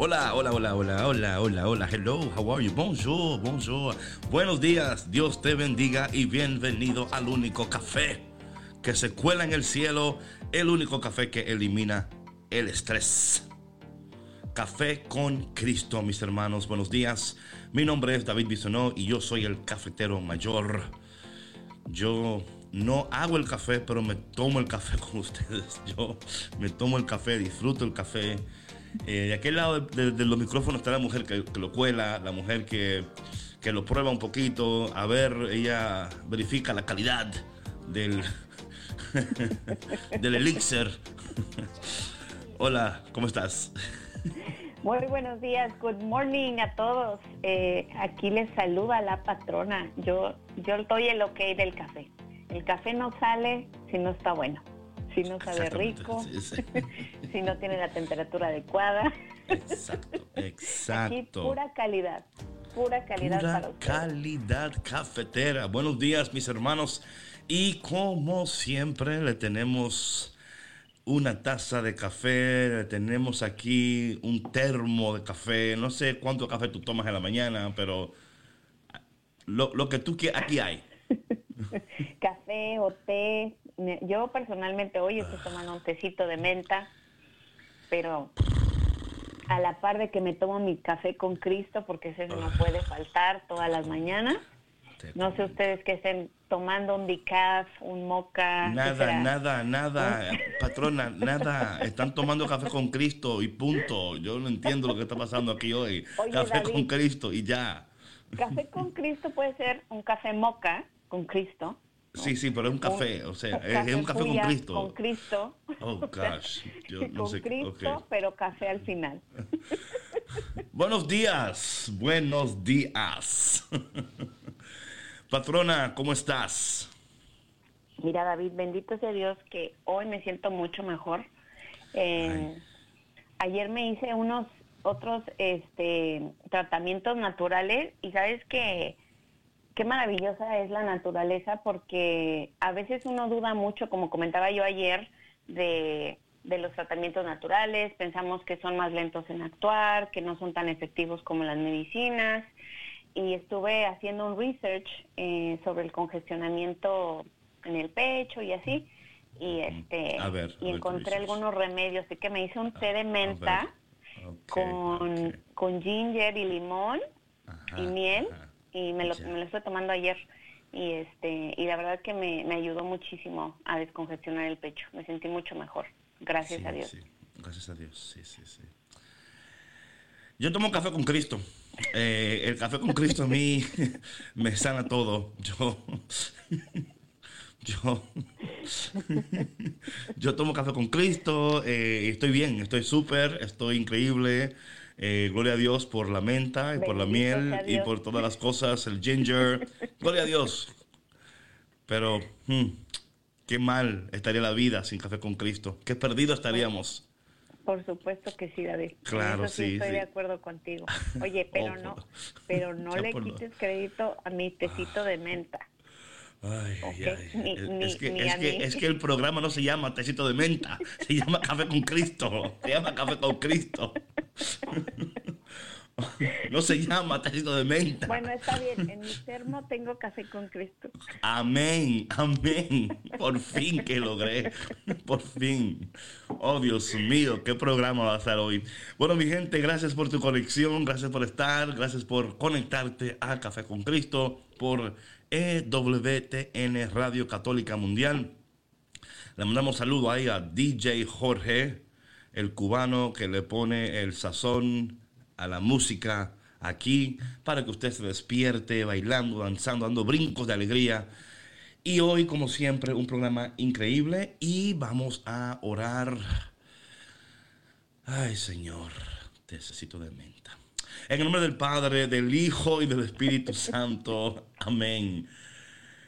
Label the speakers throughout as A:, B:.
A: Hola, hola, hola, hola, hola, hola, hola. Hello, how are you? Bonjour, bonjour. Buenos días, Dios te bendiga y bienvenido al único café que se cuela en el cielo, el único café que elimina el estrés. Café con Cristo, mis hermanos. Buenos días. Mi nombre es David Bisonó y yo soy el cafetero mayor. Yo no hago el café, pero me tomo el café con ustedes. Yo me tomo el café, disfruto el café eh, de aquel lado de, los micrófonos está la mujer que, lo cuela, la mujer que, lo prueba un poquito, a ver, ella verifica la calidad del, del elixir. Hola, ¿cómo estás?
B: Muy buenos días, good morning a todos. Eh, aquí les saluda la patrona. Yo, yo doy el ok del café. El café no sale si no está bueno si no sabe rico, si no tiene la temperatura adecuada.
A: Exacto, exacto.
B: pura calidad, pura calidad
A: pura calidad cafetera. Buenos días, mis hermanos. Y como siempre, le tenemos una taza de café, le tenemos aquí un termo de café. No sé cuánto café tú tomas en la mañana, pero lo, lo que tú quieras, aquí hay.
B: café o té, yo personalmente hoy estoy tomando un tecito de menta, pero a la par de que me tomo mi café con Cristo, porque ese no puede faltar todas las mañanas. No sé ustedes que estén tomando un decaf, un moca.
A: Nada, nada, nada, patrona, nada. Están tomando café con Cristo y punto. Yo no entiendo lo que está pasando aquí hoy. café con Cristo y ya.
B: Café con Cristo puede ser un café moca con Cristo
A: Sí, sí, pero es un café, o sea, es, un café con Cristo.
B: Con Cristo.
A: Oh, gosh.
B: Yo no con Cristo, pero café al final.
A: buenos días, buenos días. Patrona, ¿cómo estás?
B: Mira, David, bendito sea Dios que hoy me siento mucho mejor. Eh, ayer me hice unos otros este, tratamientos naturales y sabes que qué maravillosa es la naturaleza porque a veces uno duda mucho, como comentaba yo ayer, de, los tratamientos naturales, pensamos que son más lentos en actuar, que no son tan efectivos como las medicinas. Y estuve haciendo un research eh, sobre el congestionamiento en el pecho y así. Y este y encontré algunos remedios. Así que me hice un té de menta con, con ginger y limón y miel y me lo, me lo estoy tomando ayer y este y la verdad que me, me, ayudó muchísimo a descongestionar el pecho. Me sentí mucho mejor. Gracias a Dios.
A: Gracias a Dios. Sí, sí, sí. Yo tomo café con Cristo. Eh, el café con Cristo a mí me sana todo. Yo yo yo tomo café con Cristo eh, y estoy bien, estoy súper, estoy increíble. Eh, gloria a Dios por la menta y por la miel y por todas las cosas, el ginger. Gloria a Dios. Pero, hmm, qué mal estaría la vida sin café con Cristo. Qué perdido estaríamos.
B: Por supuesto que sí, David.
A: Claro, sí,
B: Estoy de acuerdo contigo. Oye, pero no, pero no le quites crédito a mi tecito de menta.
A: Ay, es, que, es, que, el programa no se llama Tecito de Menta, se llama Café con Cristo, se llama Café con Cristo. No se llama tecito de menta.
B: Bueno, está bien. En mi termo tengo café con Cristo.
A: Amén, amén. Por fin que logré. Por fin. Oh, Dios mío, qué programa va a ser hoy. Bueno, mi gente, gracias por tu conexión, gracias por estar, gracias por conectarte a Café con Cristo, por EWTN Radio Católica Mundial. Le mandamos saludo ahí a DJ Jorge, el cubano que le pone el sazón a la música aquí para que usted se despierte bailando, danzando, dando brincos de alegría. Y hoy, como siempre, un programa increíble y vamos a orar. Ay, Señor, necesito de menta. En el nombre del Padre, del Hijo y del Espíritu Santo. Amén.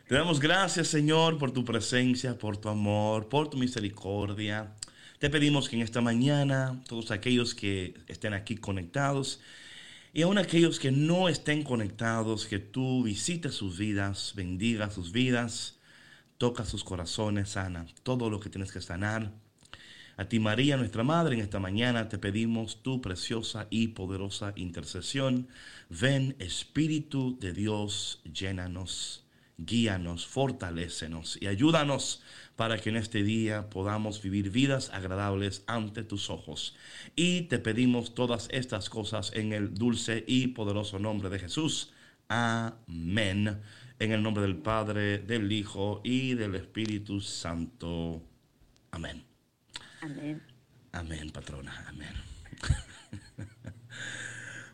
A: Te damos gracias, Señor, por tu presencia, por tu amor, por tu misericordia. Te pedimos que en esta mañana todos aquellos que estén aquí conectados y aún aquellos que no estén conectados, que tú visites sus vidas, bendiga sus vidas, toca sus corazones, sana todo lo que tienes que sanar. A ti María, nuestra Madre, en esta mañana te pedimos tu preciosa y poderosa intercesión. Ven Espíritu de Dios, llénanos, guíanos, fortalécenos y ayúdanos para que en este día podamos vivir vidas agradables ante tus ojos. Y te pedimos todas estas cosas en el dulce y poderoso nombre de Jesús. Amén. En el nombre del Padre, del Hijo y del Espíritu Santo. Amén.
B: Amén.
A: Amén, patrona. Amén.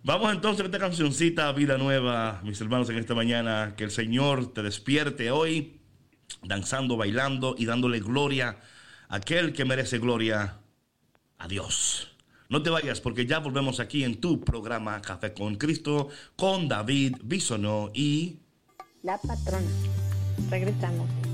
A: Vamos entonces a esta cancioncita, Vida Nueva, mis hermanos, en esta mañana. Que el Señor te despierte hoy, danzando, bailando y dándole gloria a aquel que merece gloria, a Dios. No te vayas porque ya volvemos aquí en tu programa Café con Cristo con David Bisonó y...
B: La patrona. Regresamos.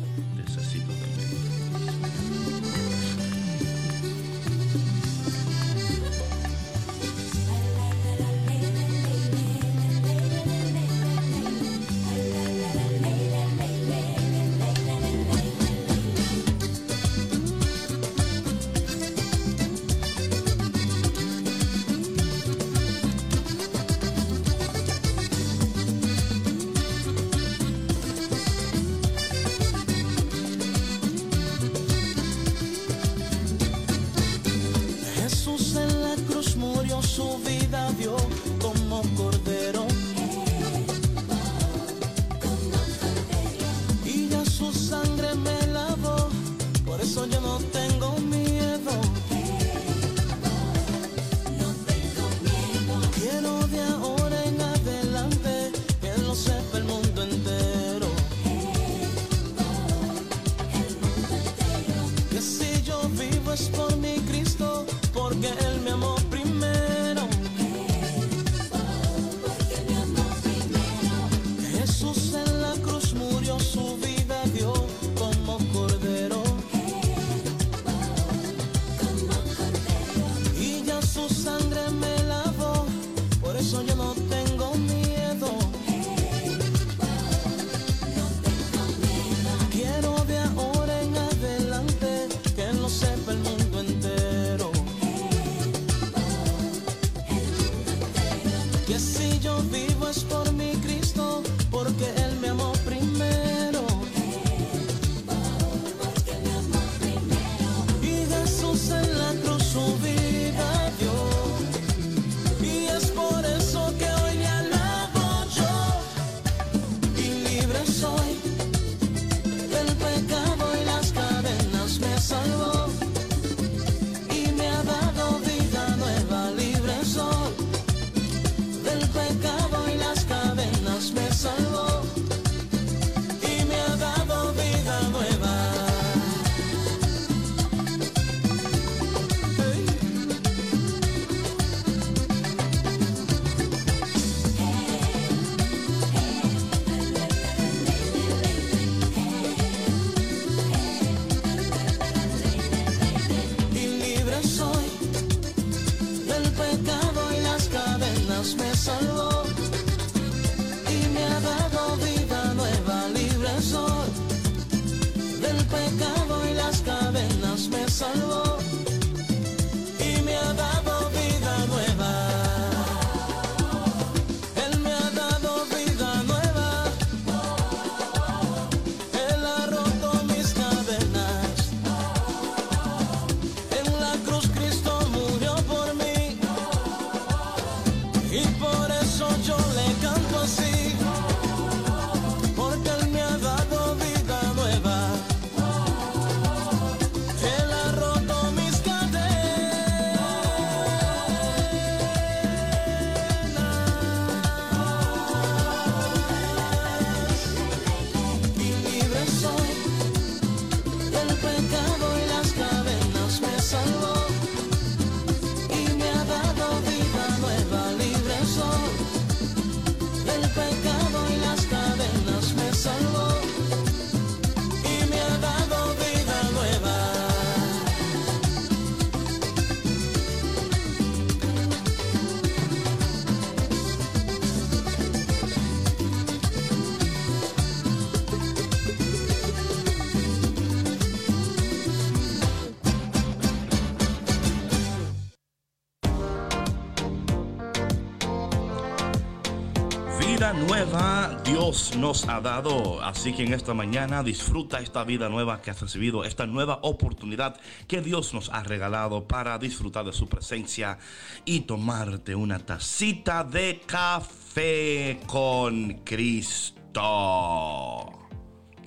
A: Dios nos ha dado. Así que en esta mañana disfruta esta vida nueva que has recibido, esta nueva oportunidad que Dios nos ha regalado para disfrutar de su presencia y tomarte una tacita de café con Cristo.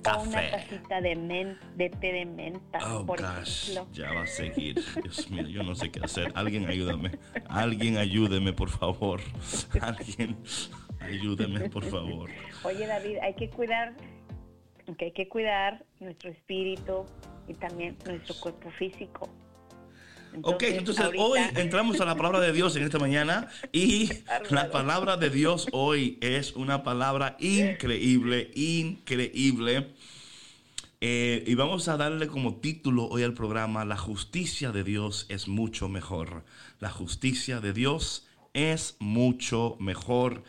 B: Café. una tacita de, de té de menta.
A: Oh, por gosh, ya va a seguir. Dios mío, yo no sé qué hacer. Alguien ayúdame. Alguien ayúdeme, por favor. Alguien ayúdeme, por favor.
B: Oye, David, hay que cuidar, hay que cuidar nuestro espíritu y también nuestro cuerpo físico.
A: ok, entonces hoy entramos a la palabra de Dios en esta mañana y la palabra de Dios hoy es una palabra increíble, increíble. Eh, y vamos a darle como título hoy al programa, La justicia de Dios es mucho mejor. La justicia de Dios es mucho mejor.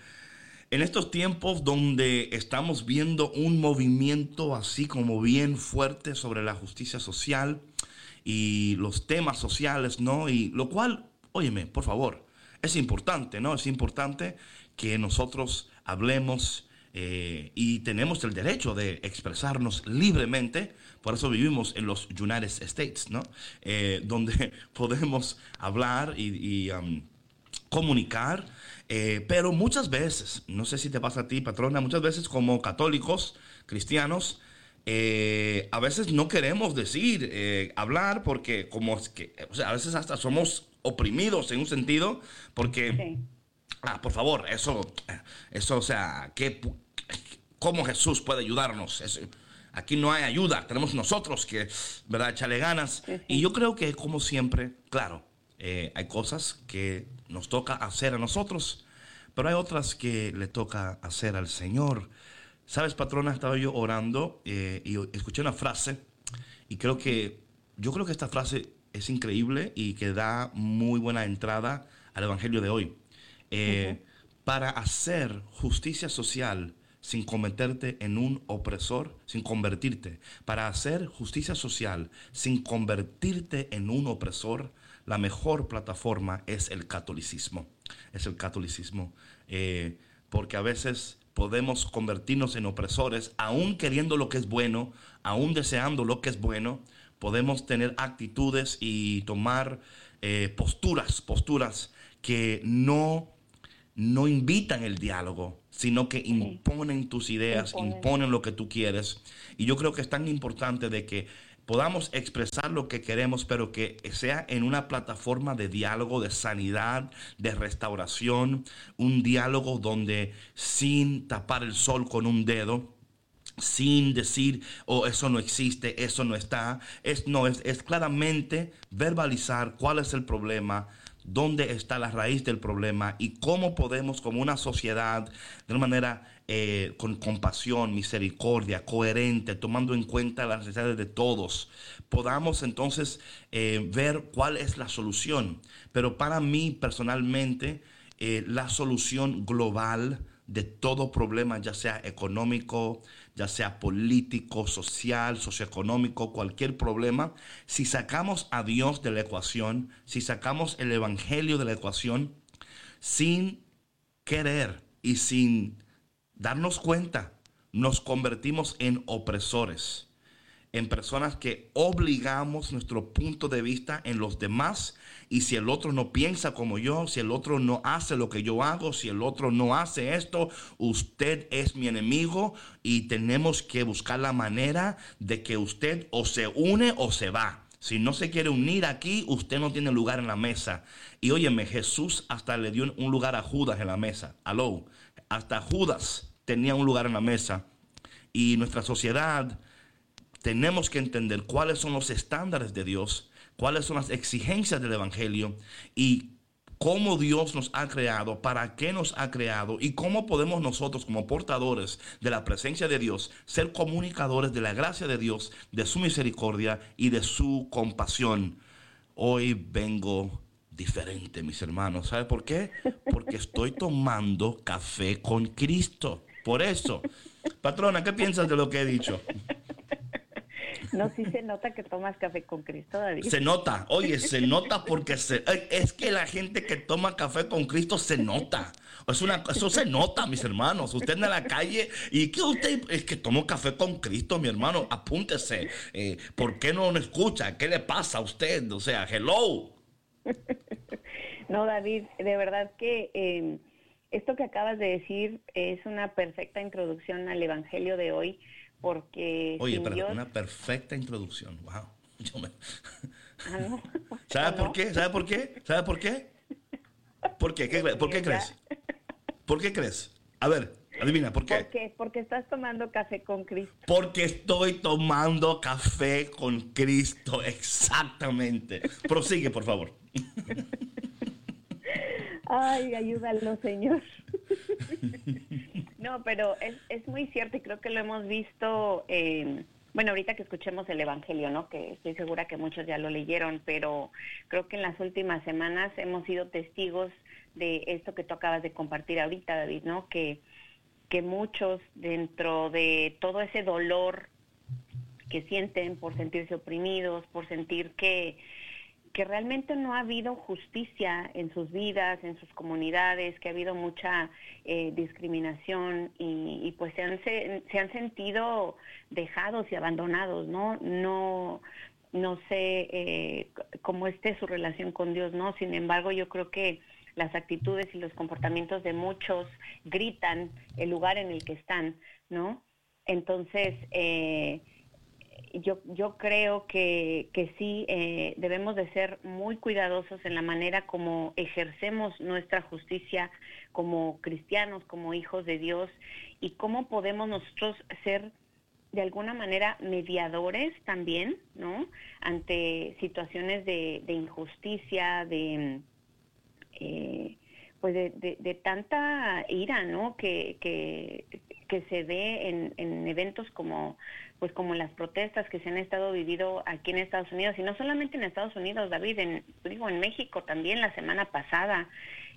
A: En estos tiempos donde estamos viendo un movimiento así como bien fuerte sobre la justicia social, y los temas sociales, ¿no? Y lo cual, óyeme, por favor, es importante, ¿no? Es importante que nosotros hablemos eh, y tenemos el derecho de expresarnos libremente. Por eso vivimos en los United States, ¿no? Eh, donde podemos hablar y, um, comunicar. Eh, pero muchas veces, no sé si te pasa a ti, patrona, muchas veces como católicos, cristianos, eh, a veces no queremos decir, eh, hablar, porque como es que, o sea, a veces hasta somos oprimidos en un sentido, porque, ah, por favor, eso, eso, o sea, ¿qué, ¿cómo Jesús puede ayudarnos? aquí no hay ayuda, tenemos nosotros que, ¿verdad?, echarle ganas. Y yo creo que, como siempre, claro, eh, hay cosas que nos toca hacer a nosotros, pero hay otras que le toca hacer al Señor. Sabes, patrona, estaba yo orando eh, y escuché una frase y creo que, yo creo que esta frase es increíble y que da muy buena entrada al Evangelio de hoy. Eh, para hacer justicia social sin convertirte en un opresor, sin convertirte, para hacer justicia social sin convertirte en un opresor, la mejor plataforma es el catolicismo. Es el catolicismo. Eh, porque a veces podemos convertirnos en opresores, aún queriendo lo que es bueno, aún deseando lo que es bueno, podemos tener actitudes y tomar eh, posturas, posturas que no, no invitan el diálogo, sino que imponen tus ideas, imponen lo que tú quieres. Y yo creo que es tan importante de que podamos expresar lo que queremos, pero que sea en una plataforma de diálogo, de sanidad, de restauración, un diálogo donde sin tapar el sol con un dedo, sin decir, oh, eso no existe, eso no está, es, no, es, es claramente verbalizar cuál es el problema, dónde está la raíz del problema y cómo podemos como una sociedad de una manera eh, con compasión, misericordia, coherente, tomando en cuenta las necesidades de todos, podamos entonces eh, ver cuál es la solución. Pero para mí personalmente, eh, la solución global de todo problema, ya sea económico, ya sea político, social, socioeconómico, cualquier problema, si sacamos a Dios de la ecuación, si sacamos el Evangelio de la ecuación, sin querer y sin darnos cuenta, nos convertimos en opresores, en personas que obligamos nuestro punto de vista en los demás y si el otro no piensa como yo, si el otro no hace lo que yo hago, si el otro no hace esto, usted es mi enemigo y tenemos que buscar la manera de que usted o se une o se va. Si no se quiere unir aquí, usted no tiene lugar en la mesa. Y óyeme, Jesús hasta le dio un lugar a Judas en la mesa. Aló, hasta Judas tenía un lugar en la mesa. Y nuestra sociedad tenemos que entender cuáles son los estándares de Dios, cuáles son las exigencias del Evangelio y cómo Dios nos ha creado, para qué nos ha creado y cómo podemos nosotros como portadores de la presencia de Dios ser comunicadores de la gracia de Dios, de su misericordia y de su compasión. Hoy vengo diferente, mis hermanos. ¿Sabe por qué? Porque estoy tomando café con Cristo. Por eso. Patrona, ¿qué piensas de lo que he dicho?
B: No, sí se nota que tomas café con Cristo, David.
A: Se nota, oye, se nota porque se, es que la gente que toma café con Cristo se nota. Es una, eso se nota, mis hermanos. Usted en la calle y que usted es que tomó café con Cristo, mi hermano. Apúntese. Eh, ¿Por qué no lo escucha? ¿Qué le pasa a usted? O sea, hello.
B: No, David, de verdad que eh, esto que acabas de decir es una perfecta introducción al Evangelio de hoy porque...
A: Oye, pero una perfecta introducción. Wow.
B: Ah, no.
A: ¿Sabe por qué? ¿Sabe por qué? ¿Sabe por qué? ¿Por qué? ¿Qué ¿Por qué crees? ¿Por qué crees? A ver, adivina, ¿por qué?
B: ¿Por qué? Porque estás tomando café con Cristo.
A: Porque estoy tomando café con Cristo, exactamente. Prosigue, por favor.
B: Ay, ayúdalo, Señor. No, pero es, es, muy cierto y creo que lo hemos visto, eh, bueno, ahorita que escuchemos el Evangelio, ¿no? Que estoy segura que muchos ya lo leyeron, pero creo que en las últimas semanas hemos sido testigos de esto que tú acabas de compartir ahorita, David, ¿no? Que, que muchos dentro de todo ese dolor que sienten por sentirse oprimidos, por sentir que que realmente no ha habido justicia en sus vidas, en sus comunidades, que ha habido mucha eh, discriminación y, pues se han, se, han sentido dejados y abandonados, ¿no? No, no sé eh, cómo esté su relación con Dios, ¿no? Sin embargo, yo creo que las actitudes y los comportamientos de muchos gritan el lugar en el que están, ¿no? Entonces, eh, yo, yo creo que, que sí eh, debemos de ser muy cuidadosos en la manera como ejercemos nuestra justicia como cristianos, como hijos de Dios y cómo podemos nosotros ser de alguna manera mediadores también, ¿no? Ante situaciones de, injusticia, de eh, pues de, de, tanta ira, ¿no? Que, que, que se ve en, en eventos como pues como las protestas que se han estado vivido aquí en Estados Unidos y no solamente en Estados Unidos, David, en digo en México también la semana pasada,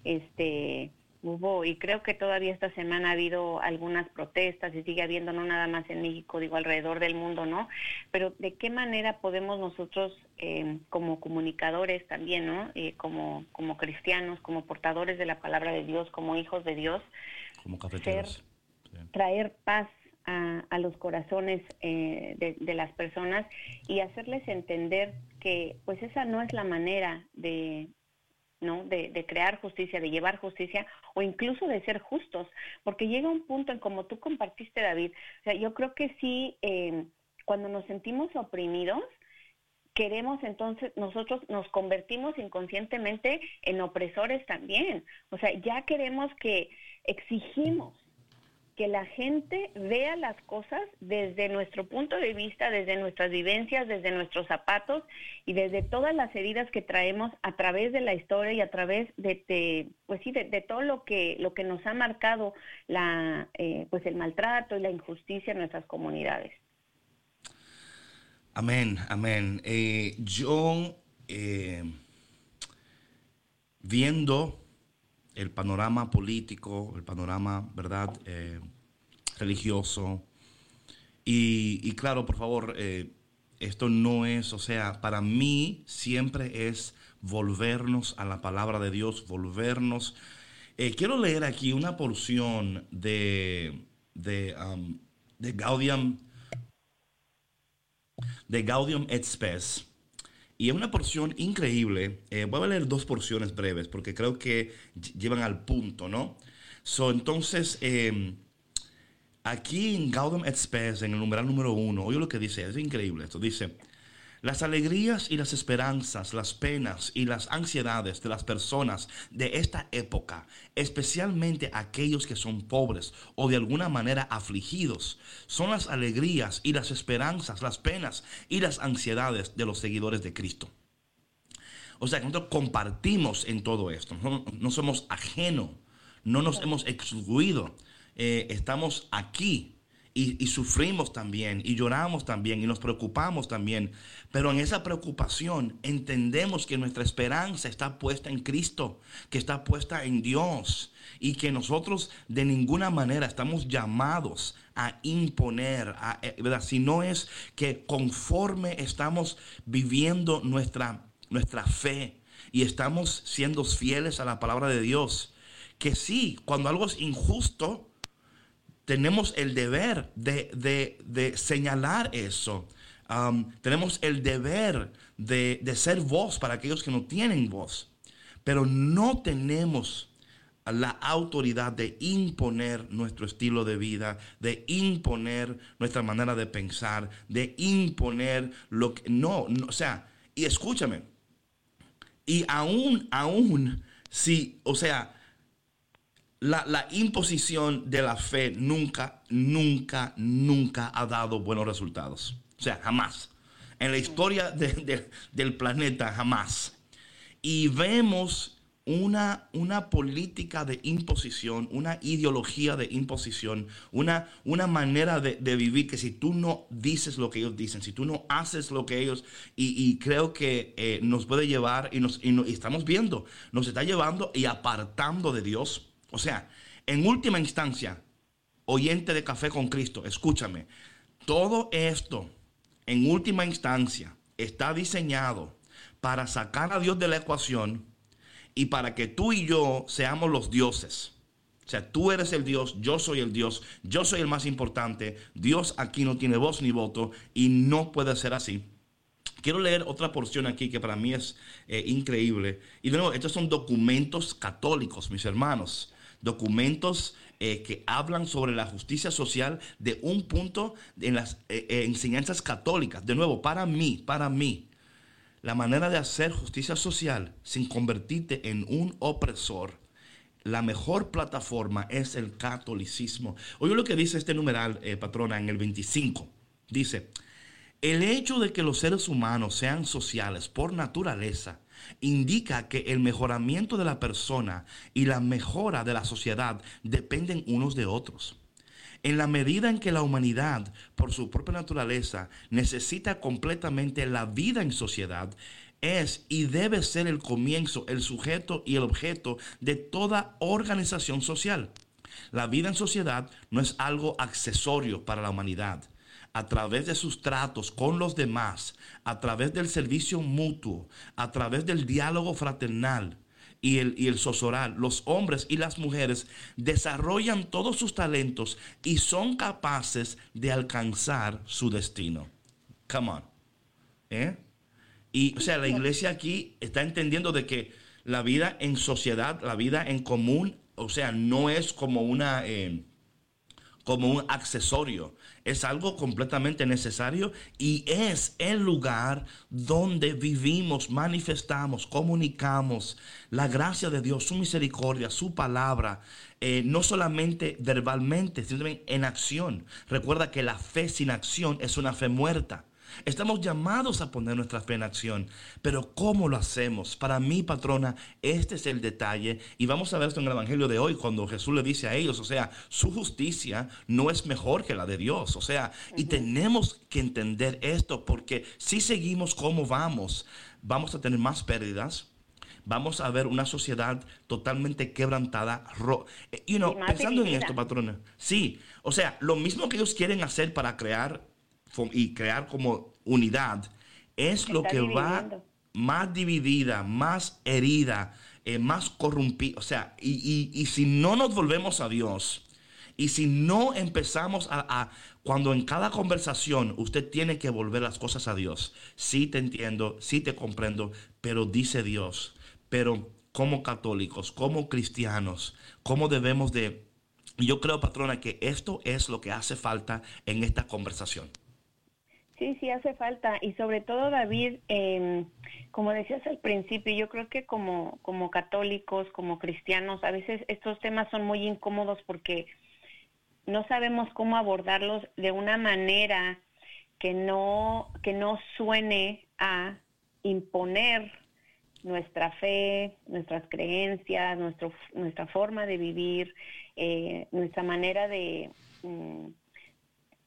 B: este hubo y creo que todavía esta semana ha habido algunas protestas y sigue habiendo no nada más en México, digo alrededor del mundo, ¿no? Pero de qué manera podemos nosotros eh, como comunicadores también, ¿no? Eh, como como cristianos, como portadores de la palabra de Dios, como hijos de Dios,
A: como cafeteros.
B: traer paz a, los corazones eh, de, las personas y hacerles entender que pues esa no es la manera de, ¿no? De, crear justicia, de llevar justicia o incluso de ser justos, porque llega un punto en como tú compartiste, David, o sea, yo creo que sí, eh, cuando nos sentimos oprimidos, queremos entonces, nosotros nos convertimos inconscientemente en opresores también, o sea, ya queremos que exigimos que la gente vea las cosas desde nuestro punto de vista, desde nuestras vivencias, desde nuestros zapatos y desde todas las heridas que traemos a través de la historia y a través de, pues sí, de, todo lo que lo que nos ha marcado la, eh, pues el maltrato y la injusticia en nuestras comunidades.
A: Amén, amén. Eh, yo eh, viendo el panorama político, el panorama, ¿verdad?, eh, religioso. Y, claro, por favor, eh, esto no es, o sea, para mí siempre es volvernos a la palabra de Dios, volvernos. Eh, quiero leer aquí una porción de, de, um, de Gaudium, de Gaudium et Spes y es una porción increíble. Eh, voy a leer dos porciones breves porque creo que llevan al punto, ¿no? So, entonces, em, aquí en Gaudium et en el numeral número uno, oye lo que dice, es increíble esto. Dice, las alegrías y las esperanzas, las penas y las ansiedades de las personas de esta época, especialmente aquellos que son pobres o de alguna manera afligidos, son las alegrías y las esperanzas, las penas y las ansiedades de los seguidores de Cristo. O sea, que nosotros compartimos en todo esto, no, somos ajenos, no nos hemos excluido, eh, estamos aquí y, sufrimos también, y lloramos también, y nos preocupamos también. Pero en esa preocupación entendemos que nuestra esperanza está puesta en Cristo, que está puesta en Dios, y que nosotros de ninguna manera estamos llamados a imponer, eh, ¿verdad? Si no es que conforme estamos viviendo nuestra, nuestra fe y estamos siendo fieles a la palabra de Dios, que sí, cuando algo es injusto, tenemos el deber de, señalar eso. Um, tenemos el deber de, ser voz para aquellos que no tienen voz. Pero no tenemos la autoridad de imponer nuestro estilo de vida, de imponer nuestra manera de pensar, de imponer lo que... No, no o sea, y escúchame. Y aún, aún, si, o sea, la, imposición de la fe nunca, nunca, nunca ha dado buenos resultados. O sea, jamás. En la historia del planeta, jamás. Y vemos una, una, política de imposición, una ideología de imposición, una, una manera de, vivir que si tú no dices lo que ellos dicen, si tú no haces lo que ellos, y, creo que eh, nos puede llevar, y, nos, y estamos viendo, nos está llevando y apartando de Dios o sea, en última instancia, oyente de café con Cristo, escúchame, todo esto, en última instancia, está diseñado para sacar a Dios de la ecuación y para que tú y yo seamos los dioses. O sea, tú eres el Dios, yo soy el Dios, yo soy el más importante. Dios aquí no tiene voz ni voto y no puede ser así. Quiero leer otra porción aquí que para mí es eh, increíble. Y de nuevo, estos son documentos católicos, mis hermanos documentos eh, que hablan sobre la justicia social de un punto en las eh, eh, enseñanzas católicas. De nuevo, para mí, para mí, la manera de hacer justicia social sin convertirte en un opresor, la mejor plataforma es el catolicismo. Oye lo que dice este numeral, patrona, en el 25. Dice, el hecho de que los seres humanos sean sociales por naturaleza indica que el mejoramiento de la persona y la mejora de la sociedad dependen unos de otros. En la medida en que la humanidad, por su propia naturaleza, necesita completamente la vida en sociedad, es y debe ser el comienzo, el sujeto y el objeto de toda organización social. La vida en sociedad no es algo accesorio para la humanidad a través de sus tratos con los demás, a través del servicio mutuo, a través del diálogo fraternal y el, y el sosoral, los hombres y las mujeres desarrollan todos sus talentos y son capaces de alcanzar su destino. Come on. ¿Eh? Y, o sea, la iglesia aquí está entendiendo de que la vida en sociedad, la vida en común, o sea, no es como una... Eh, como un accesorio. Es algo completamente necesario y es el lugar donde vivimos, manifestamos, comunicamos la gracia de Dios, su misericordia, su palabra, eh, no solamente verbalmente, sino también en acción. Recuerda que la fe sin acción es una fe muerta. Estamos llamados a poner nuestra fe en acción, pero ¿cómo lo hacemos? Para mí, patrona, este es el detalle y vamos a ver esto en el Evangelio de hoy cuando Jesús le dice a ellos, o sea, su justicia no es mejor que la de Dios, o sea, y tenemos que entender esto porque si seguimos como vamos, vamos a tener más pérdidas, vamos a ver una sociedad totalmente quebrantada. Eh, you know, pensando en esto, patrona. Sí, o sea, lo mismo que ellos quieren hacer para crear y crear como unidad, es lo que va más dividida, más herida, eh, más corrompida. O sea, y, si no nos volvemos a Dios, y si no empezamos a, cuando en cada conversación usted tiene que volver las cosas a Dios, sí te entiendo, sí te comprendo, pero dice Dios, pero como católicos, como cristianos, ¿cómo debemos de... Yo creo, patrona, que esto es lo que hace falta en esta conversación.
B: Sí, sí hace falta y sobre todo David, eh, como decías al principio, yo creo que como, como católicos, como cristianos, a veces estos temas son muy incómodos porque no sabemos cómo abordarlos de una manera que no, que no suene a imponer nuestra fe, nuestras creencias, nuestro, nuestra forma de vivir, eh, nuestra manera de... Mm,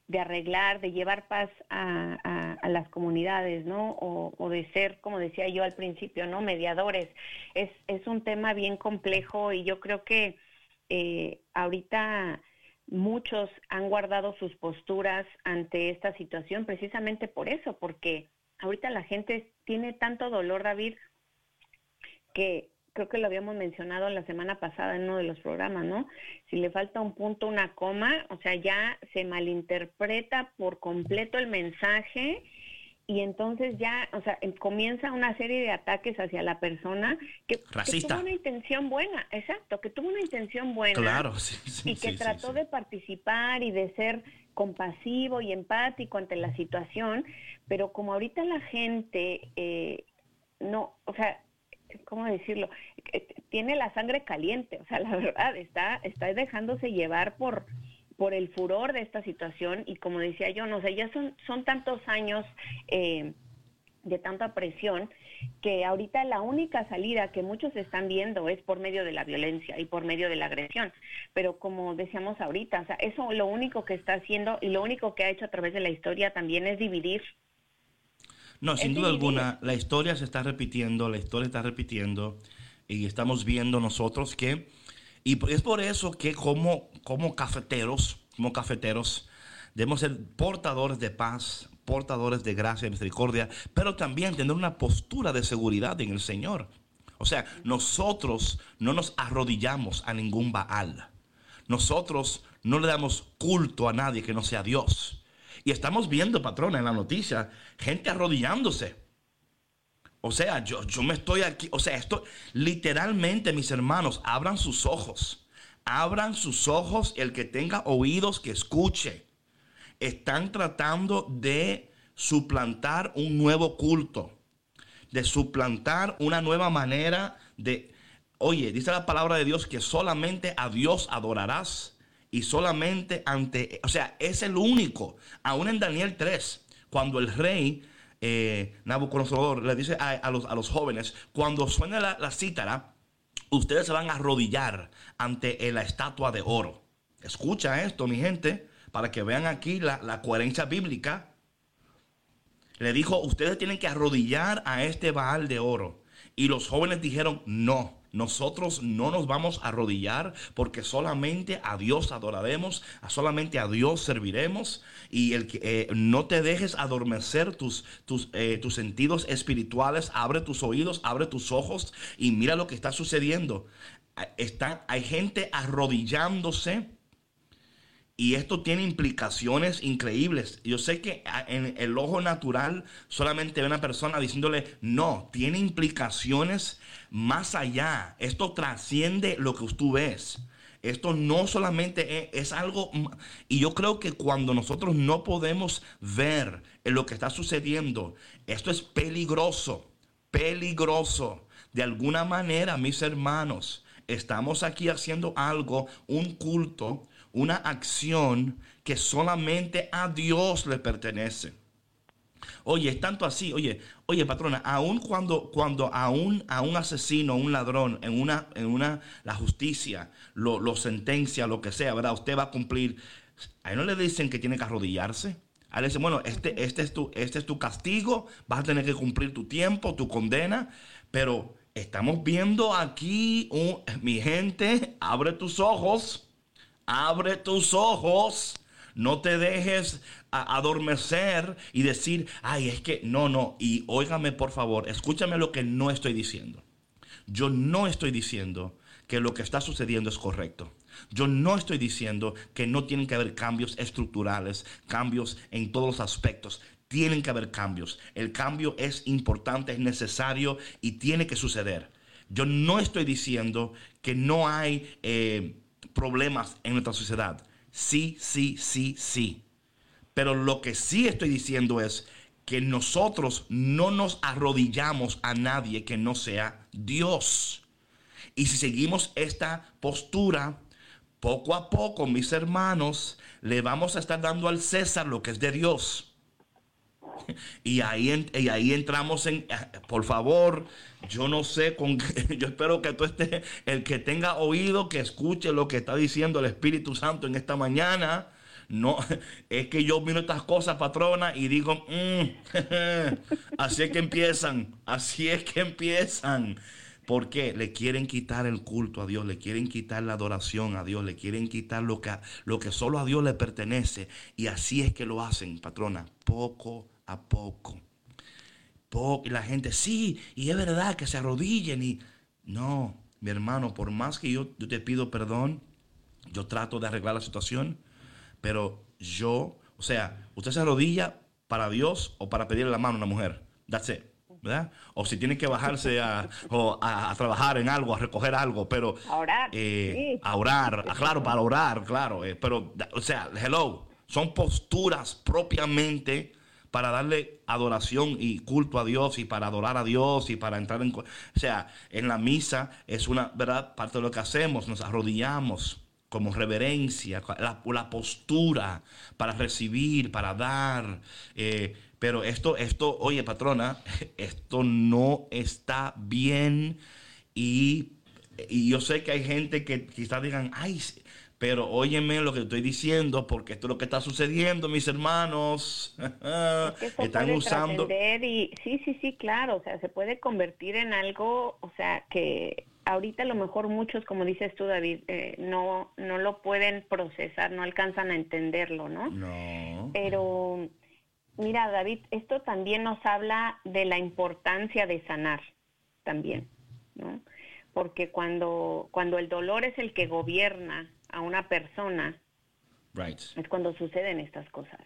B: de arreglar, de llevar paz a, las comunidades, ¿no? O, de ser, como decía yo al principio, ¿no? Mediadores. Es, es un tema bien complejo y yo creo que eh, ahorita muchos han guardado sus posturas ante esta situación precisamente por eso, porque ahorita la gente tiene tanto dolor, David, que creo que lo habíamos mencionado la semana pasada en uno de los programas, ¿no? Si le falta un punto, una coma, o sea, ya se malinterpreta por completo el mensaje y entonces ya, o sea, em, comienza una serie de ataques hacia la persona que, tuvo una intención buena, exacto, que tuvo una intención buena
A: claro, sí, sí,
B: y que trató de participar y de ser compasivo y empático ante la situación, pero como ahorita la gente eh, no, o sea, ¿cómo decirlo? Eh, tiene la sangre caliente, o sea, la verdad, está, está dejándose llevar por, por el furor de esta situación y como decía yo, no sé, ya son, son tantos años eh, de tanta presión que ahorita la única salida que muchos están viendo es por medio de la violencia y por medio de la agresión. Pero como decíamos ahorita, o sea, eso lo único que está haciendo y lo único que ha hecho a través de la historia también es dividir
A: no, sin duda alguna, la historia se está repitiendo, la historia está repitiendo y estamos viendo nosotros que, y es por eso que como, como cafeteros, como cafeteros, debemos ser portadores de paz, portadores de gracia y misericordia, pero también tener una postura de seguridad en el Señor. O sea, nosotros no nos arrodillamos a ningún Baal. Nosotros no le damos culto a nadie que no sea Dios. Y estamos viendo, patrona, en la noticia, gente arrodillándose. O sea, yo, yo me estoy aquí, o sea, esto literalmente, mis hermanos, abran sus ojos. Abran sus ojos, el que tenga oídos que escuche. Están tratando de suplantar un nuevo culto, de suplantar una nueva manera de, oye, dice la palabra de Dios que solamente a Dios adorarás y solamente ante, o sea, es el único, aún en Daniel 3, cuando el rey eh, Nabucodonosor le dice a, los, a, los, jóvenes, cuando suene la, la, cítara, ustedes se van a arrodillar ante la estatua de oro. Escucha esto, mi gente, para que vean aquí la, la coherencia bíblica. Le dijo, ustedes tienen que arrodillar a este Baal de oro. Y los jóvenes dijeron, no. Nosotros no nos vamos a arrodillar porque solamente a Dios adoraremos, solamente a Dios serviremos y el que eh, no te dejes adormecer tus, tus, eh, tus sentidos espirituales, abre tus oídos, abre tus ojos y mira lo que está sucediendo. Está, hay gente arrodillándose y esto tiene implicaciones increíbles. Yo sé que en el ojo natural solamente ve una persona diciéndole, no, tiene implicaciones más allá. Esto trasciende lo que tú ves. Esto no solamente es, es, algo, y yo creo que cuando nosotros no podemos ver lo que está sucediendo, esto es peligroso, peligroso. De alguna manera, mis hermanos, estamos aquí haciendo algo, un culto, una acción que solamente a Dios le pertenece. Oye, es tanto así, oye, oye, patrona, aun cuando, cuando a, un, a un asesino, un ladrón, en una, en una, la justicia lo, lo sentencia, lo que sea, ¿verdad? Usted va a cumplir. A no le dicen que tiene que arrodillarse. A él le dicen, bueno, este, este, es tu, este es tu castigo, vas a tener que cumplir tu tiempo, tu condena, pero estamos viendo aquí, mi gente, abre tus ojos Abre tus ojos. No te dejes adormecer y decir, ay, es que no, no. Y óigame por favor, escúchame lo que no estoy diciendo. Yo no estoy diciendo que lo que está sucediendo es correcto. Yo no estoy diciendo que no tienen que haber cambios estructurales, cambios en todos los aspectos. Tienen que haber cambios. El cambio es importante, es necesario y tiene que suceder. Yo no estoy diciendo que no hay... Eh, problemas en nuestra sociedad. Sí, sí, sí, sí. Pero lo que sí estoy diciendo es que nosotros no nos arrodillamos a nadie que no sea Dios. Y si seguimos esta postura, poco a poco, mis hermanos, le vamos a estar dando al César lo que es de Dios. Y ahí, y ahí entramos en, eh, por favor, yo no sé, con yo espero que tú estés, el que tenga oído, que escuche lo que está diciendo el Espíritu Santo en esta mañana. No, es que yo miro estas cosas, patrona, y digo, mm, así es que empiezan, así es que empiezan. Porque le quieren quitar el culto a Dios, le quieren quitar la adoración a Dios, le quieren quitar lo que, lo que solo a Dios le pertenece. Y así es que lo hacen, patrona, poco a poco. Y la gente, sí, y es verdad que se arrodillen y... No, mi hermano, por más que yo, te pido perdón, yo trato de arreglar la situación, pero yo, o sea, usted se arrodilla para Dios o para pedirle la mano a una mujer. That's it. ¿verdad? O si tiene que bajarse a, a, trabajar en algo, a recoger algo, pero...
B: A orar.
A: Eh, a orar, claro, para orar, claro. Eh, pero, o sea, hello, son posturas propiamente para darle adoración y culto a Dios y para adorar a Dios y para entrar en... O sea, en la misa es una, ¿verdad? Parte de lo que hacemos, nos arrodillamos como reverencia, la, postura para recibir, para dar. Eh, pero esto, esto, oye, patrona, esto no está bien y, y yo sé que hay gente que quizás digan, ay, pero óyeme lo que estoy diciendo, porque esto es lo que está sucediendo, mis hermanos.
B: Están usando. Y, sí, sí, sí, claro. O sea, se puede convertir en algo, o sea, que ahorita a lo mejor muchos, como dices tú, David, eh, no, no lo pueden procesar, no alcanzan a entenderlo, ¿no?
A: No.
B: Pero, mira, David, esto también nos habla de la importancia de sanar, también, ¿no? Porque cuando, cuando el dolor es el que gobierna a una persona, es cuando suceden estas cosas.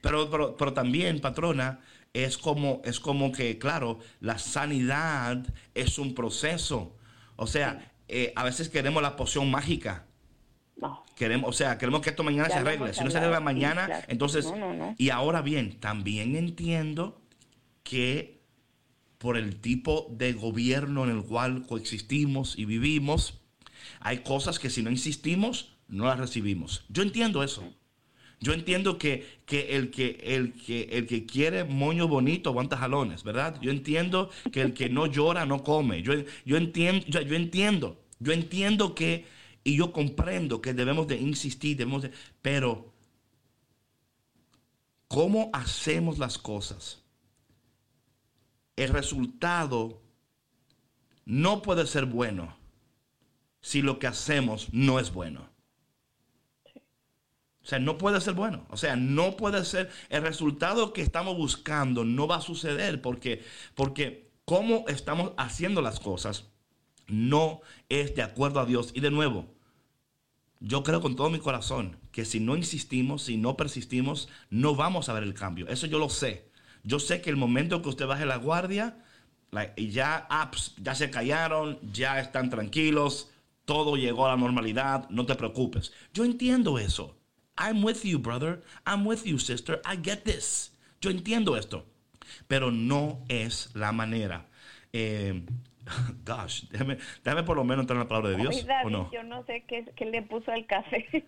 A: Pero, pero, pero, también, patrona, es como, es como que, claro, la sanidad es un proceso. O sea, eh, a veces queremos la poción mágica. No. Queremos, o sea, queremos que esto mañana se arregle. Si no se arregla mañana, entonces... y ahora bien, también entiendo que por el tipo de gobierno en el cual coexistimos y vivimos, hay cosas que si no insistimos, no las recibimos. Yo entiendo eso. Yo entiendo que, el, que, el, que el que quiere moño bonito aguanta jalones, ¿verdad? Yo entiendo que el que no llora no come. Yo, yo, entiendo, yo, entiendo, yo entiendo que, y yo comprendo que debemos de insistir, debemos de, pero ¿cómo hacemos las cosas? El resultado no puede ser bueno si lo que hacemos no es bueno. O sea, no puede ser bueno. O sea, no puede ser el resultado que estamos buscando no va a suceder porque porque cómo estamos haciendo las cosas no es de acuerdo a Dios y de nuevo yo creo con todo mi corazón que si no insistimos, si no persistimos, no vamos a ver el cambio. Eso yo lo sé. Yo sé que el momento que usted baje la guardia, ya, apps, ya se callaron, ya están tranquilos, todo llegó a la normalidad, no te preocupes. Yo entiendo eso. I'm with you, brother. I'm with you, sister. I get this. Yo entiendo esto. Pero no es la manera. Eh, gosh, déjame, déjame, por lo menos entrar en la palabra de Dios.
B: ¿o no? Yo no sé qué, qué le puso al café.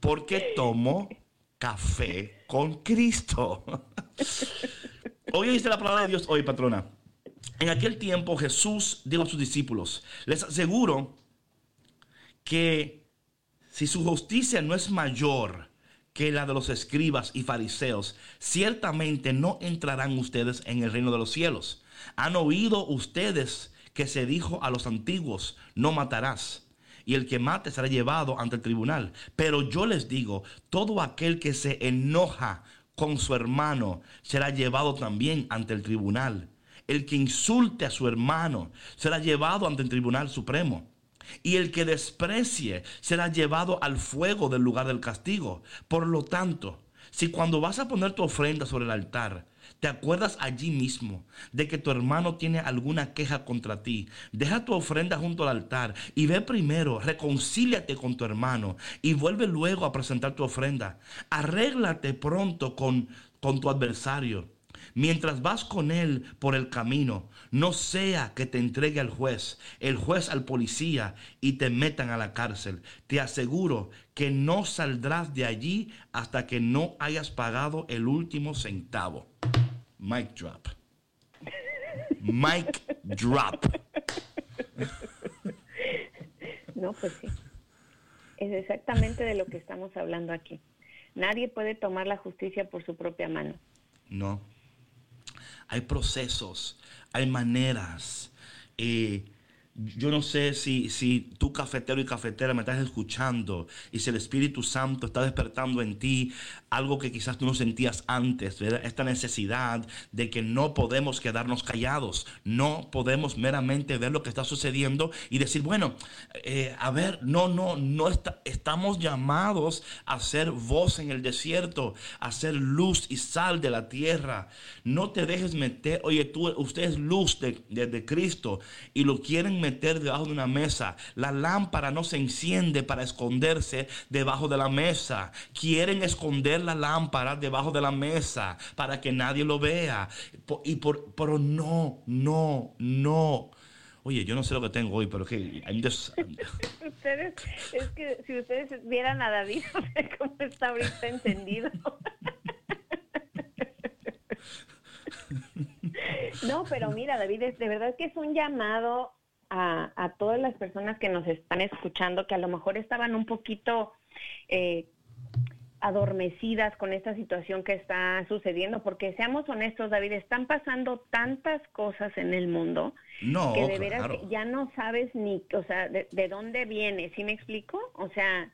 A: Porque tomo café con Cristo. Hoy dice la palabra de Dios hoy, patrona. En aquel tiempo Jesús dijo a sus discípulos, les aseguro que si su justicia no es mayor que la de los escribas y fariseos, ciertamente no entrarán ustedes en el reino de los cielos. Han oído ustedes que se dijo a los antiguos, no matarás, y el que mate será llevado ante el tribunal. Pero yo les digo, todo aquel que se enoja con su hermano será llevado también ante el tribunal. El que insulte a su hermano será llevado ante el Tribunal Supremo. Y el que desprecie será llevado al fuego del lugar del castigo. Por lo tanto, si cuando vas a poner tu ofrenda sobre el altar, te acuerdas allí mismo de que tu hermano tiene alguna queja contra ti, deja tu ofrenda junto al altar y ve primero, reconcíliate con tu hermano y vuelve luego a presentar tu ofrenda. Arréglate pronto con, con tu adversario mientras vas con él por el camino, no sea que te entregue al juez, el juez al policía y te metan a la cárcel. Te aseguro que no saldrás de allí hasta que no hayas pagado el último centavo. Mic drop. Mic drop.
B: No, pues sí. Es exactamente de lo que estamos hablando aquí. Nadie puede tomar la justicia por su propia mano.
A: No. Hay procesos, hay maneras. Eh, yo no sé si, si tú cafetero y cafetera me estás escuchando y si el Espíritu Santo está despertando en ti algo que quizás tú no sentías antes, esta necesidad de que no podemos quedarnos callados, no podemos meramente ver lo que está sucediendo y decir, bueno, eh, a ver, no, no, no estamos llamados a ser voz en el desierto, a ser luz y sal de la tierra. No te dejes meter, oye, tú, usted es luz de, de Cristo y lo quieren meter debajo de una mesa. La lámpara no se enciende para esconderse debajo de la mesa. Quieren esconder la lámpara debajo de la mesa para que nadie lo vea. Y por, pero no, no, no. Oye, yo no sé lo que tengo hoy, pero que
B: ustedes, es que si ustedes vieran a David, cómo está ahorita encendido. No, pero mira, David, de verdad que es un llamado a, todas las personas que nos están escuchando, que a lo mejor estaban un poquito eh, adormecidas con esta situación que está sucediendo, porque seamos honestos, David, están pasando tantas cosas en el mundo que de veras ya no sabes ni, o sea, de, de, dónde viene, ¿sí me explico? O sea,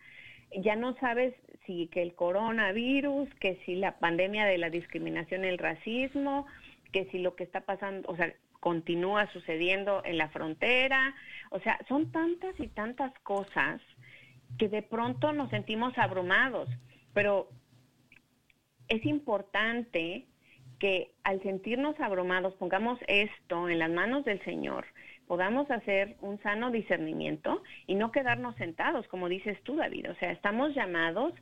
B: ya no sabes si que el coronavirus, que si la pandemia de la discriminación, el racismo, que si lo que está pasando, o sea, continúa sucediendo en la frontera. O sea, son tantas y tantas cosas que de pronto nos sentimos abrumados, pero es importante que al sentirnos abrumados pongamos esto en las manos del Señor, podamos hacer un sano discernimiento y no quedarnos sentados, como dices tú, David. O sea, estamos llamados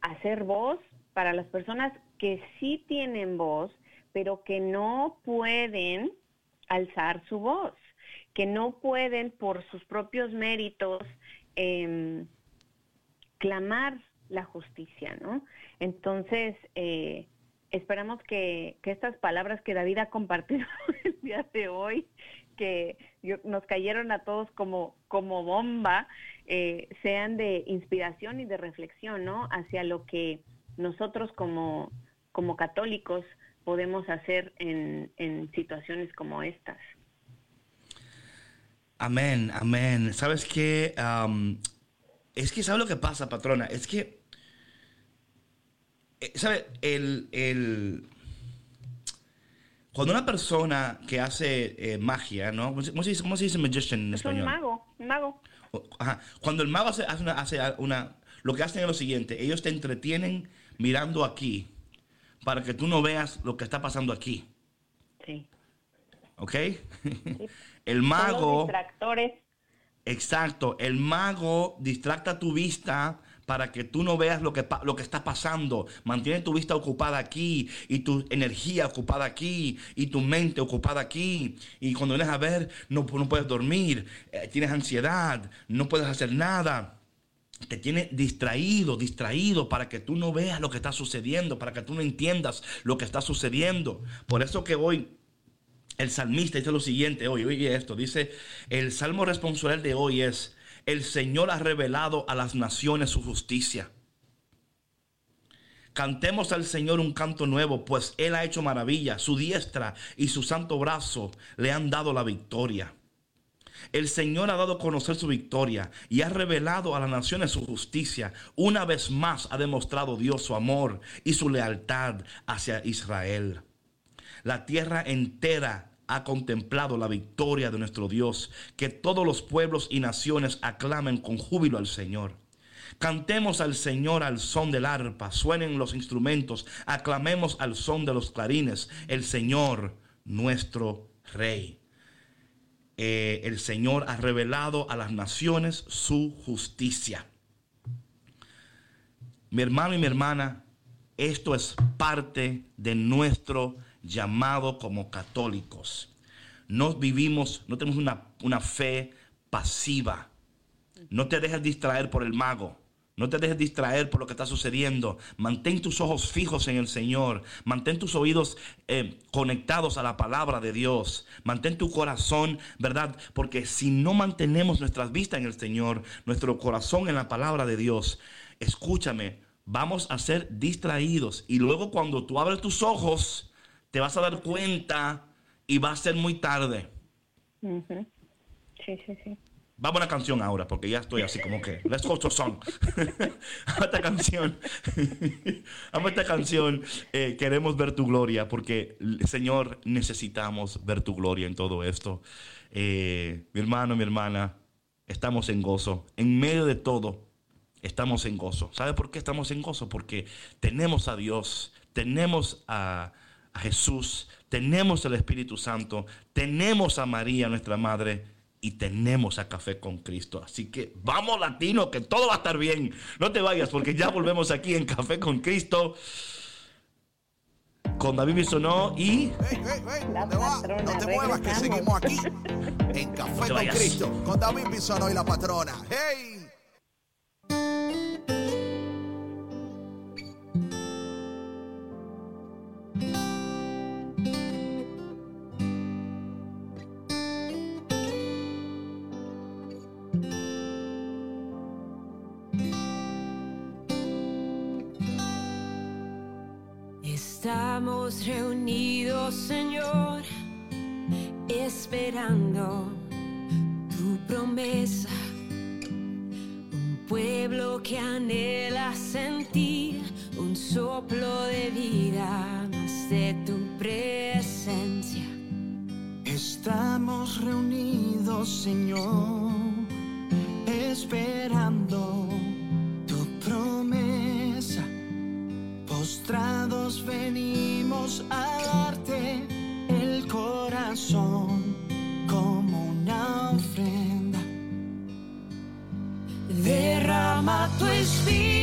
B: a ser voz para las personas que sí tienen voz, pero que no pueden alzar su voz, que no pueden por sus propios méritos em, clamar la justicia, ¿no? Entonces, eh, esperamos que, estas palabras que David ha compartido el día de hoy, que nos cayeron a todos como, como bomba, eh, sean de inspiración y de reflexión, ¿no? Hacia lo que nosotros como, como católicos podemos hacer en, situaciones como estas.
A: Amén, amén. ¿Sabes qué? es que, ¿sabes lo que pasa, patrona? Es que, ¿sabes? El, cuando una persona que hace eh, magia, ¿no? ¿Cómo se, dice, ¿Cómo se dice magician en español?
B: un mago, un mago.
A: Ajá. Cuando el mago hace, una, hace una, lo que hacen es lo siguiente, ellos te entretienen mirando aquí, para que tú no veas lo que está pasando aquí.
B: Sí.
A: ¿Ok? El mago...
B: distractores.
A: Exacto. El mago distracta tu vista para que tú no veas lo que, lo que está pasando. Mantiene tu vista ocupada aquí y tu energía ocupada aquí y tu mente ocupada aquí. Y cuando vienes a ver, no, no puedes dormir, eh, tienes ansiedad, no puedes hacer nada te tiene distraído, distraído para que tú no veas lo que está sucediendo, para que tú no entiendas lo que está sucediendo. Por eso que hoy el salmista dice lo siguiente, hoy, oye esto, dice, el salmo responsable de hoy es, el Señor ha revelado a las naciones su justicia. Cantemos al Señor un canto nuevo, pues Él ha hecho maravilla, su diestra y su santo brazo le han dado la victoria. El Señor ha dado a conocer su victoria y ha revelado a las naciones su justicia. Una vez más ha demostrado Dios su amor y su lealtad hacia Israel. La tierra entera ha contemplado la victoria de nuestro Dios. Que todos los pueblos y naciones aclamen con júbilo al Señor. Cantemos al Señor al son del arpa, suenen los instrumentos, aclamemos al son de los clarines, el Señor nuestro Rey. Eh, el Señor ha revelado a las naciones su justicia. Mi hermano y mi hermana, esto es parte de nuestro llamado como católicos. No vivimos, no tenemos una, una fe pasiva. No te dejes distraer por el mago. No te dejes distraer por lo que está sucediendo. Mantén tus ojos fijos en el Señor. Mantén tus oídos eh, conectados a la palabra de Dios. Mantén tu corazón, ¿verdad? Porque si no mantenemos nuestras vistas en el Señor, nuestro corazón en la palabra de Dios, escúchame, vamos a ser distraídos. Y luego cuando tú abres tus ojos, te vas a dar cuenta y va a ser muy tarde.
B: Sí, sí, sí.
A: Vamos a una canción ahora, porque ya estoy así como que. Let's go to song. a esta canción. Vamos a esta canción. Eh, queremos ver tu gloria, porque, Señor, necesitamos ver tu gloria en todo esto. Eh, mi hermano, mi hermana, estamos en gozo. En medio de todo, estamos en gozo. ¿Sabe por qué estamos en gozo? Porque tenemos a Dios, tenemos a, a Jesús, tenemos al Espíritu Santo, tenemos a María, nuestra Madre y tenemos a Café con Cristo. Así que vamos latino, que todo va a estar bien. No te vayas porque ya volvemos aquí en Café con Cristo. Con David Bisonó y...
B: La patrona,
C: No te muevas que seguimos aquí en Café
A: te
C: con. Cristo con David Bisonó y la patrona. ¡Hey!
D: Estamos reunidos, Señor, esperando tu promesa. Un pueblo que anhela sentir un soplo de vida más de tu presencia.
E: Estamos reunidos, Señor, esperando Venimos a darte el corazón como una ofrenda. Derrama tu espíritu,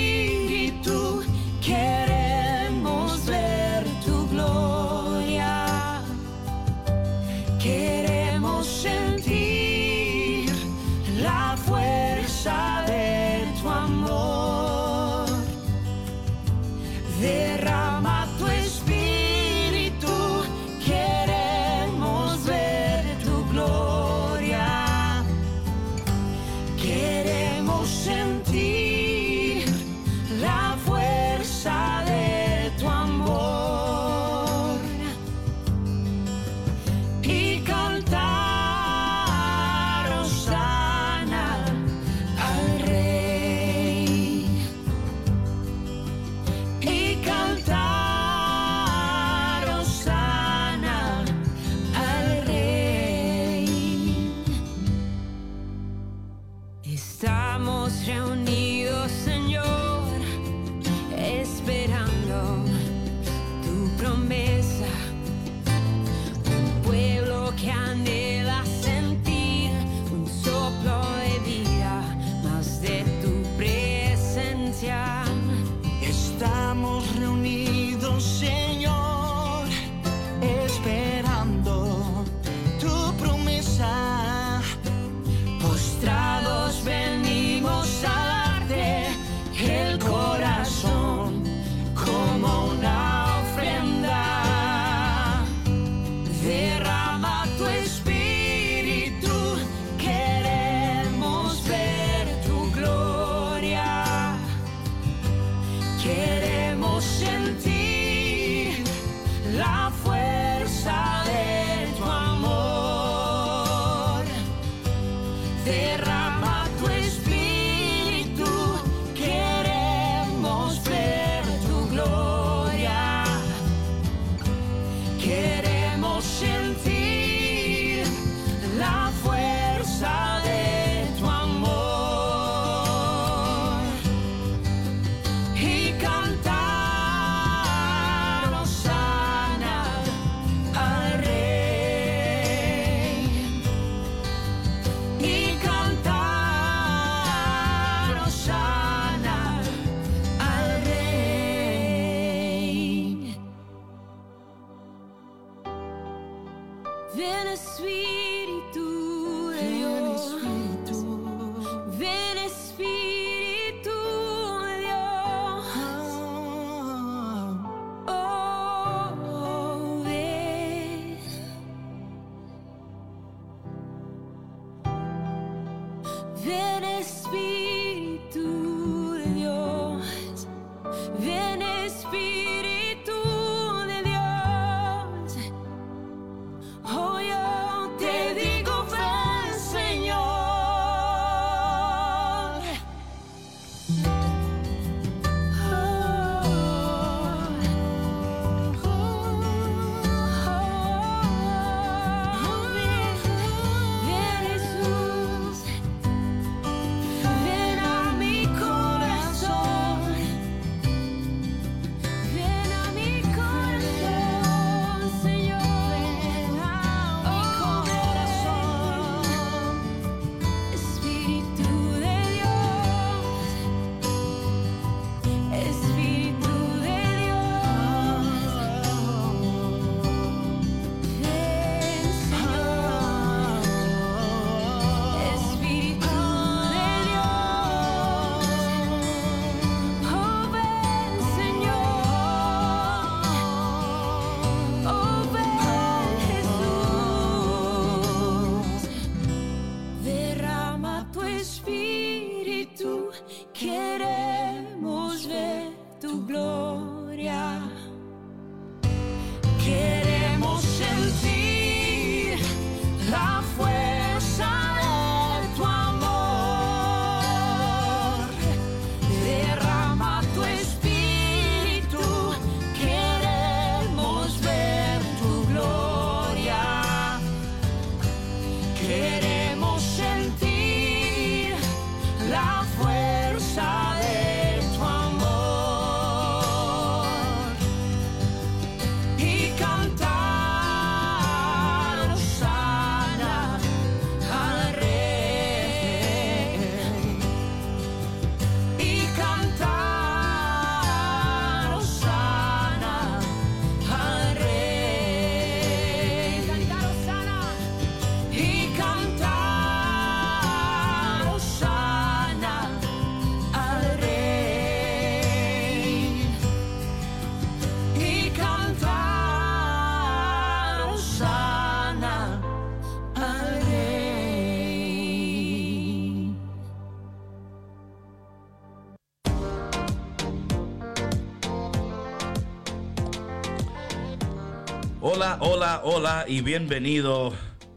A: Hola, hola, y bienvenido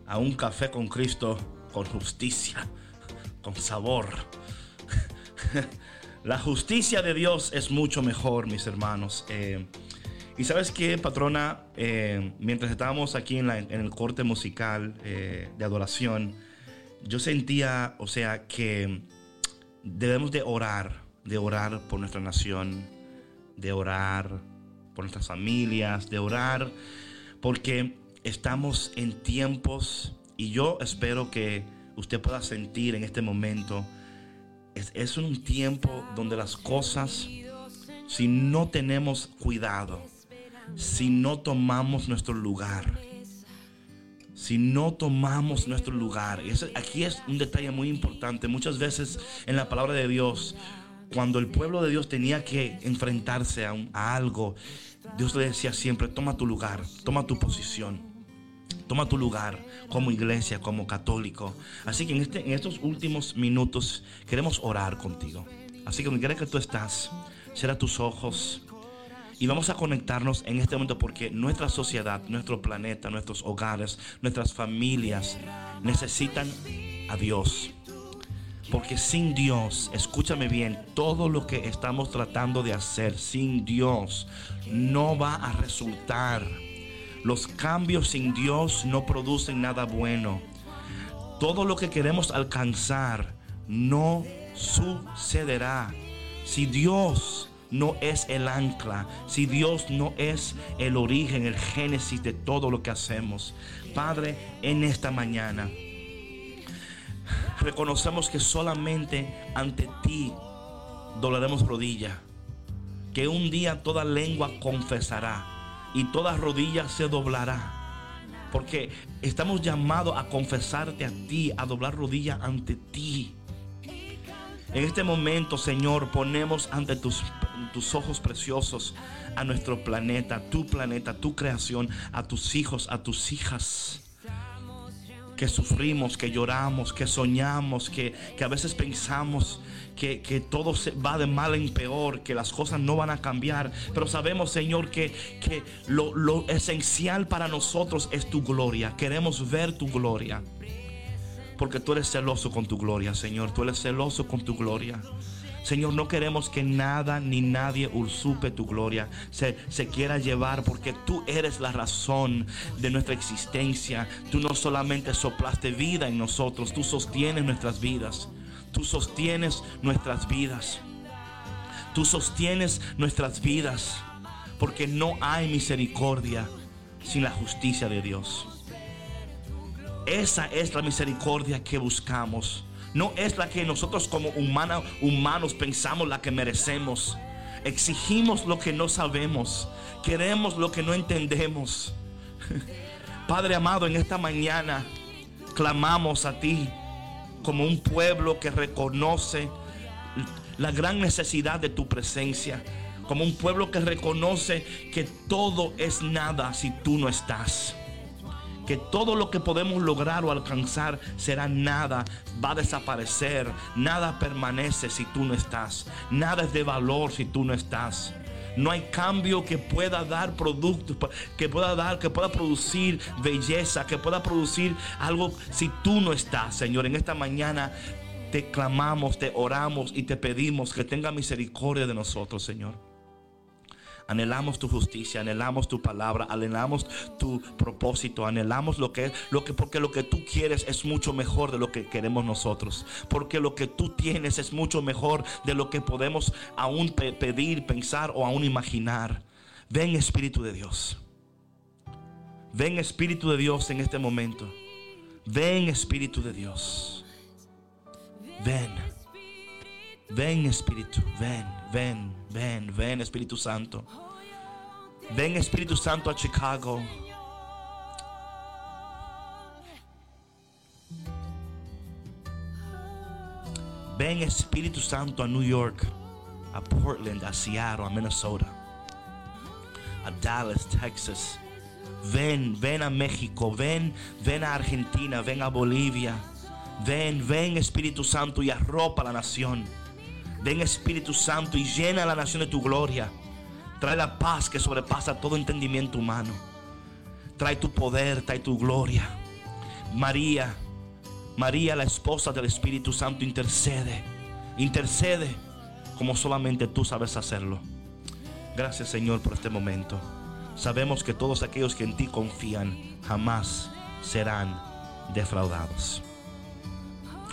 A: a un café con Cristo con justicia, con sabor. La justicia de Dios es mucho mejor, mis hermanos. Eh, y sabes qué, patrona, Eh, mientras estábamos aquí en el corte musical eh, de adoración, yo sentía, o sea, que debemos de orar, de orar por nuestra nación, de orar por nuestras familias, de orar porque estamos en tiempos y yo espero que usted pueda sentir en este momento, es, un tiempo donde las cosas, si no tenemos cuidado, si no tomamos nuestro lugar, si no tomamos nuestro lugar. Y eso- aquí es un detalle muy importante. Muchas veces en la palabra de Dios, cuando el pueblo de Dios tenía que enfrentarse a, algo, Dios le decía siempre, toma tu lugar, toma tu posición. Toma tu lugar como iglesia, como católico. Así que en, este, en estos últimos minutos queremos orar contigo. Así que donde quiera que tú estás, cierra tus ojos. Y vamos a conectarnos en este momento porque nuestra sociedad, nuestro planeta, nuestros hogares, nuestras familias necesitan a Dios. Porque sin Dios, escúchame bien, todo lo que estamos tratando de hacer sin Dios no va a resultar. Los cambios sin Dios no producen nada bueno. Todo lo que queremos alcanzar no sucederá si Dios no es el ancla, si Dios no es el origen, el génesis de todo lo que hacemos. Padre, en esta mañana reconocemos que solamente ante ti doblaremos rodilla. Que un día toda lengua confesará y toda rodilla se doblará. Porque estamos llamados a confesarte a ti, a doblar rodilla ante ti. En este momento, Señor, ponemos ante tus, tus ojos preciosos a nuestro planeta, tu planeta, tu creación, a tus hijos, a tus hijas que sufrimos, que lloramos, que soñamos, que, que a veces pensamos que, que todo se va de mal en peor, que las cosas no van a cambiar. Pero sabemos, Señor, que, que lo, lo esencial para nosotros es tu gloria. Queremos ver tu gloria. Porque tú eres celoso con tu gloria, Señor. Tú eres celoso con tu gloria. Señor, no queremos que nada ni nadie usurpe tu gloria, se, se quiera llevar, porque tú eres la razón de nuestra existencia. Tú no solamente soplaste vida en nosotros, tú sostienes nuestras vidas. Tú sostienes nuestras vidas. Tú sostienes nuestras vidas, porque no hay misericordia sin la justicia de Dios. Esa es la misericordia que buscamos. No es la que nosotros como humanos pensamos la que merecemos. Exigimos lo que no sabemos. Queremos lo que no entendemos. Padre amado, en esta mañana clamamos a ti como un pueblo que reconoce la gran necesidad de tu presencia. Como un pueblo que reconoce que todo es nada si tú no estás que todo lo que podemos lograr o alcanzar será nada, va a desaparecer, nada permanece si tú no estás, nada es de valor si tú no estás. No hay cambio que pueda dar productos, que pueda dar, que pueda producir belleza, que pueda producir algo si tú no estás, Señor. En esta mañana te clamamos, te oramos y te pedimos que tenga misericordia de nosotros, Señor. Anhelamos tu justicia, anhelamos tu palabra, anhelamos tu propósito, anhelamos lo que es, lo que, porque lo que tú quieres es mucho mejor de lo que queremos nosotros. Porque lo que tú tienes es mucho mejor de lo que podemos aún pe- pedir, pensar o aún imaginar. Ven Espíritu de Dios. Ven Espíritu de Dios en este momento. Ven Espíritu de Dios. Ven. Ven Espíritu, ven, ven, ven, ven Espíritu Santo. Ven Espíritu Santo a Chicago. Ven Espíritu Santo a New York, a Portland, a Seattle, a Minnesota, a Dallas, Texas. Ven, ven a México, ven, ven a Argentina, ven a Bolivia. Ven, ven Espíritu Santo y arropa la nación. Ven Espíritu Santo y llena la nación de tu gloria. Trae la paz que sobrepasa todo entendimiento humano. trae tu poder, trae tu gloria. María, María, la esposa del Espíritu Santo, intercede, intercede como solamente tú sabes hacerlo. Gracias Señor por este momento. Sabemos que todos aquellos que en ti confían jamás serán defraudados.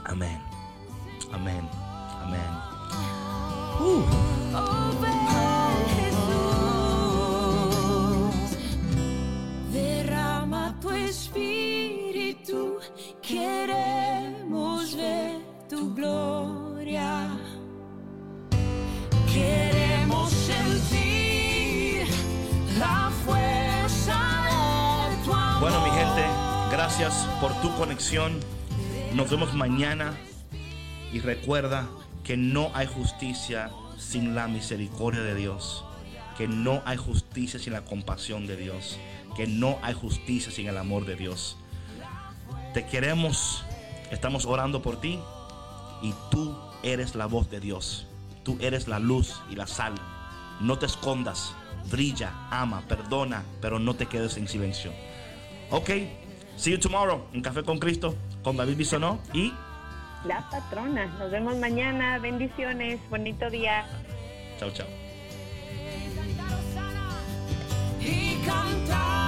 A: Amén. Amén. Amén. Uh.
E: Queremos ver tu gloria. Queremos sentir la fuerza de tu amor.
A: Bueno, mi gente, gracias por tu conexión. Nos vemos mañana. Y recuerda que no hay justicia sin la misericordia de Dios. Que no hay justicia sin la compasión de Dios. Que no hay justicia sin el amor de Dios. Te queremos. Estamos orando por ti. Y tú eres la voz de Dios. Tú eres la luz y la sal. No te escondas. Brilla, ama, perdona, pero no te quedes en silencio. Ok, see you tomorrow en Café con Cristo con David Bisonó y
B: La patrona. Nos vemos mañana. Bendiciones. Bonito día.
A: chao, chao.
E: y cantar.